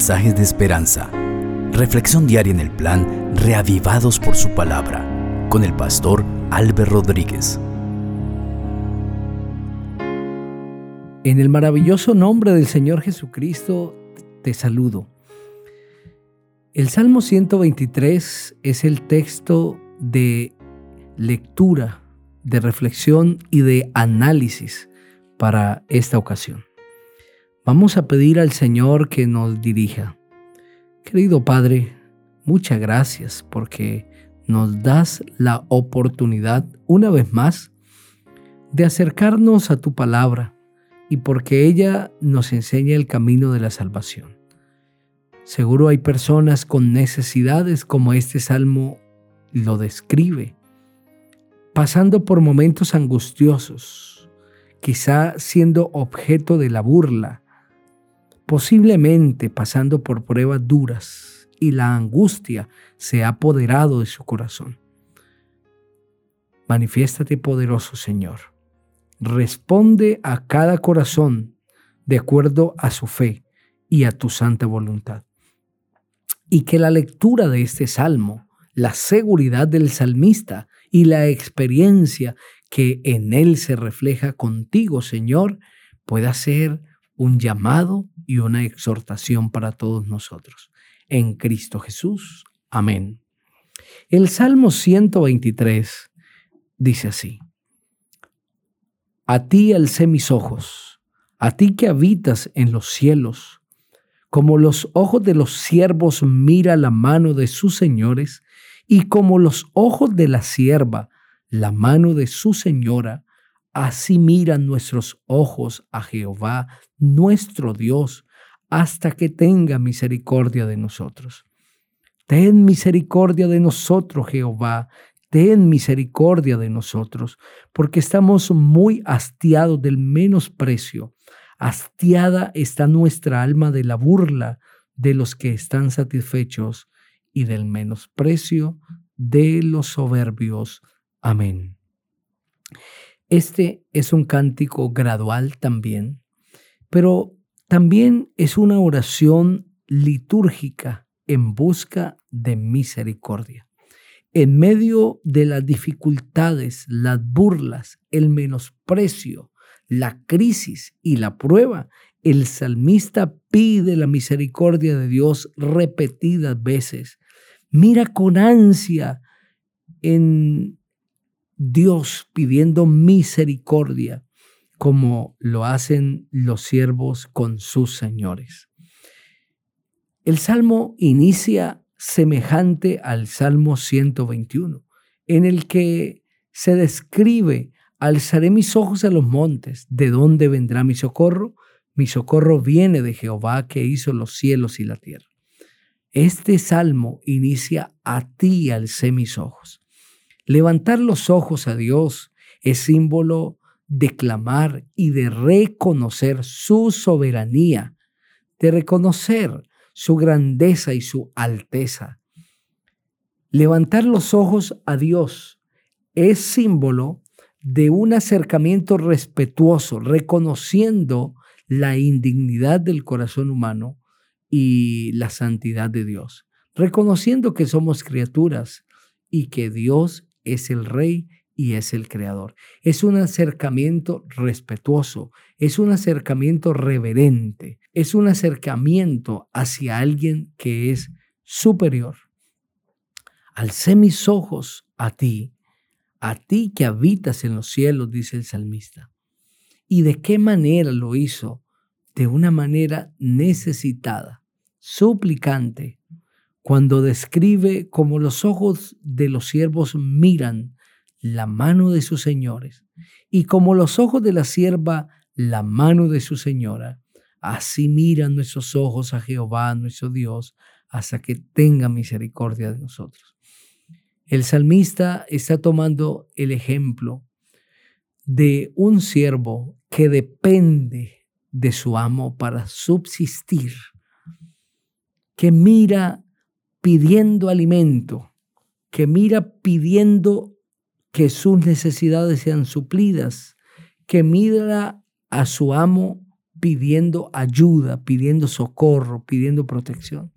mensajes de esperanza. Reflexión diaria en el plan Reavivados por su palabra con el pastor Álvaro Rodríguez. En el maravilloso nombre del Señor Jesucristo te saludo. El Salmo 123 es el texto de lectura, de reflexión y de análisis para esta ocasión. Vamos a pedir al Señor que nos dirija. Querido Padre, muchas gracias porque nos das la oportunidad una vez más de acercarnos a tu palabra y porque ella nos enseña el camino de la salvación. Seguro hay personas con necesidades como este salmo lo describe, pasando por momentos angustiosos, quizá siendo objeto de la burla, posiblemente pasando por pruebas duras y la angustia se ha apoderado de su corazón. Manifiéstate poderoso, Señor. Responde a cada corazón de acuerdo a su fe y a tu santa voluntad. Y que la lectura de este salmo, la seguridad del salmista y la experiencia que en él se refleja contigo, Señor, pueda ser un llamado y una exhortación para todos nosotros. En Cristo Jesús. Amén. El Salmo 123 dice así. A ti alcé mis ojos, a ti que habitas en los cielos. Como los ojos de los siervos mira la mano de sus señores, y como los ojos de la sierva la mano de su señora, Así miran nuestros ojos a Jehová, nuestro Dios, hasta que tenga misericordia de nosotros. Ten misericordia de nosotros, Jehová, ten misericordia de nosotros, porque estamos muy hastiados del menosprecio. Hastiada está nuestra alma de la burla de los que están satisfechos y del menosprecio de los soberbios. Amén. Este es un cántico gradual también, pero también es una oración litúrgica en busca de misericordia. En medio de las dificultades, las burlas, el menosprecio, la crisis y la prueba, el salmista pide la misericordia de Dios repetidas veces. Mira con ansia en Dios pidiendo misericordia como lo hacen los siervos con sus señores. El salmo inicia semejante al Salmo 121, en el que se describe, alzaré mis ojos a los montes, ¿de dónde vendrá mi socorro? Mi socorro viene de Jehová que hizo los cielos y la tierra. Este salmo inicia, a ti alcé mis ojos. Levantar los ojos a Dios es símbolo de clamar y de reconocer su soberanía, de reconocer su grandeza y su alteza. Levantar los ojos a Dios es símbolo de un acercamiento respetuoso, reconociendo la indignidad del corazón humano y la santidad de Dios, reconociendo que somos criaturas y que Dios es el rey y es el creador. Es un acercamiento respetuoso, es un acercamiento reverente, es un acercamiento hacia alguien que es superior. Alcé mis ojos a ti, a ti que habitas en los cielos, dice el salmista. ¿Y de qué manera lo hizo? De una manera necesitada, suplicante, cuando describe como los ojos de los siervos miran la mano de sus señores y como los ojos de la sierva la mano de su señora, así miran nuestros ojos a Jehová, nuestro Dios, hasta que tenga misericordia de nosotros. El salmista está tomando el ejemplo de un siervo que depende de su amo para subsistir, que mira pidiendo alimento, que mira pidiendo que sus necesidades sean suplidas, que mira a su amo pidiendo ayuda, pidiendo socorro, pidiendo protección.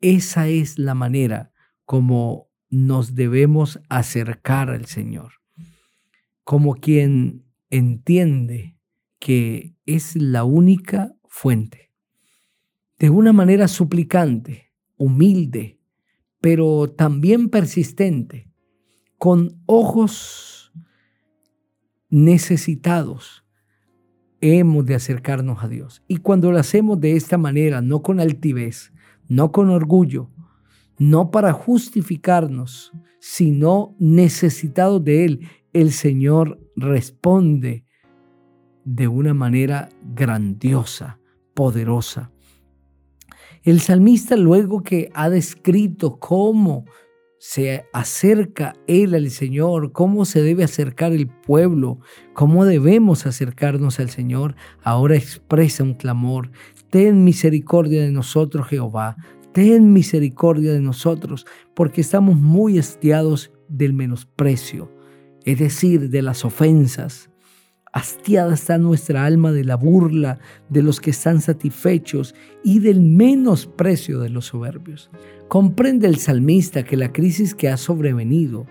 Esa es la manera como nos debemos acercar al Señor, como quien entiende que es la única fuente, de una manera suplicante, humilde, pero también persistente, con ojos necesitados, hemos de acercarnos a Dios. Y cuando lo hacemos de esta manera, no con altivez, no con orgullo, no para justificarnos, sino necesitados de Él, el Señor responde de una manera grandiosa, poderosa. El salmista luego que ha descrito cómo se acerca él al Señor, cómo se debe acercar el pueblo, cómo debemos acercarnos al Señor, ahora expresa un clamor. Ten misericordia de nosotros, Jehová. Ten misericordia de nosotros, porque estamos muy hastiados del menosprecio, es decir, de las ofensas. Hastiada está nuestra alma de la burla de los que están satisfechos y del menosprecio de los soberbios. Comprende el salmista que la crisis que ha sobrevenido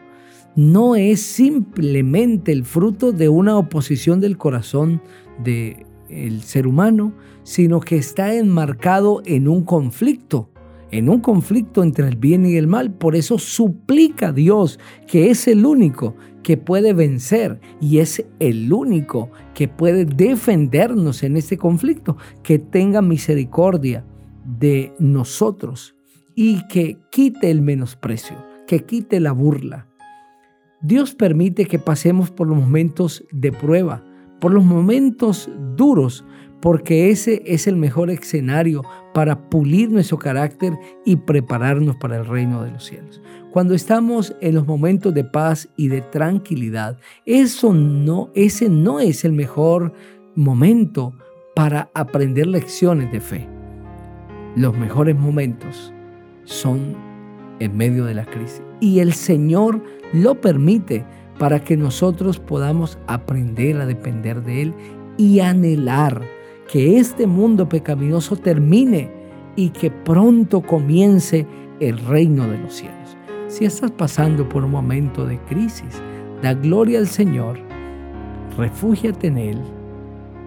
no es simplemente el fruto de una oposición del corazón del el ser humano, sino que está enmarcado en un conflicto en un conflicto entre el bien y el mal. Por eso suplica a Dios, que es el único que puede vencer y es el único que puede defendernos en este conflicto, que tenga misericordia de nosotros y que quite el menosprecio, que quite la burla. Dios permite que pasemos por los momentos de prueba, por los momentos duros, porque ese es el mejor escenario para pulir nuestro carácter y prepararnos para el reino de los cielos. Cuando estamos en los momentos de paz y de tranquilidad, eso no, ese no es el mejor momento para aprender lecciones de fe. Los mejores momentos son en medio de la crisis. Y el Señor lo permite para que nosotros podamos aprender a depender de Él y anhelar que este mundo pecaminoso termine y que pronto comience el reino de los cielos. Si estás pasando por un momento de crisis, da gloria al Señor, refúgiate en Él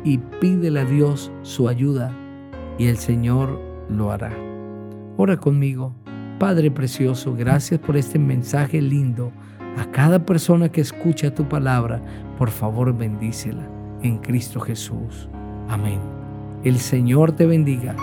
y pídele a Dios su ayuda y el Señor lo hará. Ora conmigo. Padre precioso, gracias por este mensaje lindo. A cada persona que escucha tu palabra, por favor bendícela en Cristo Jesús. Amén. El Señor te bendiga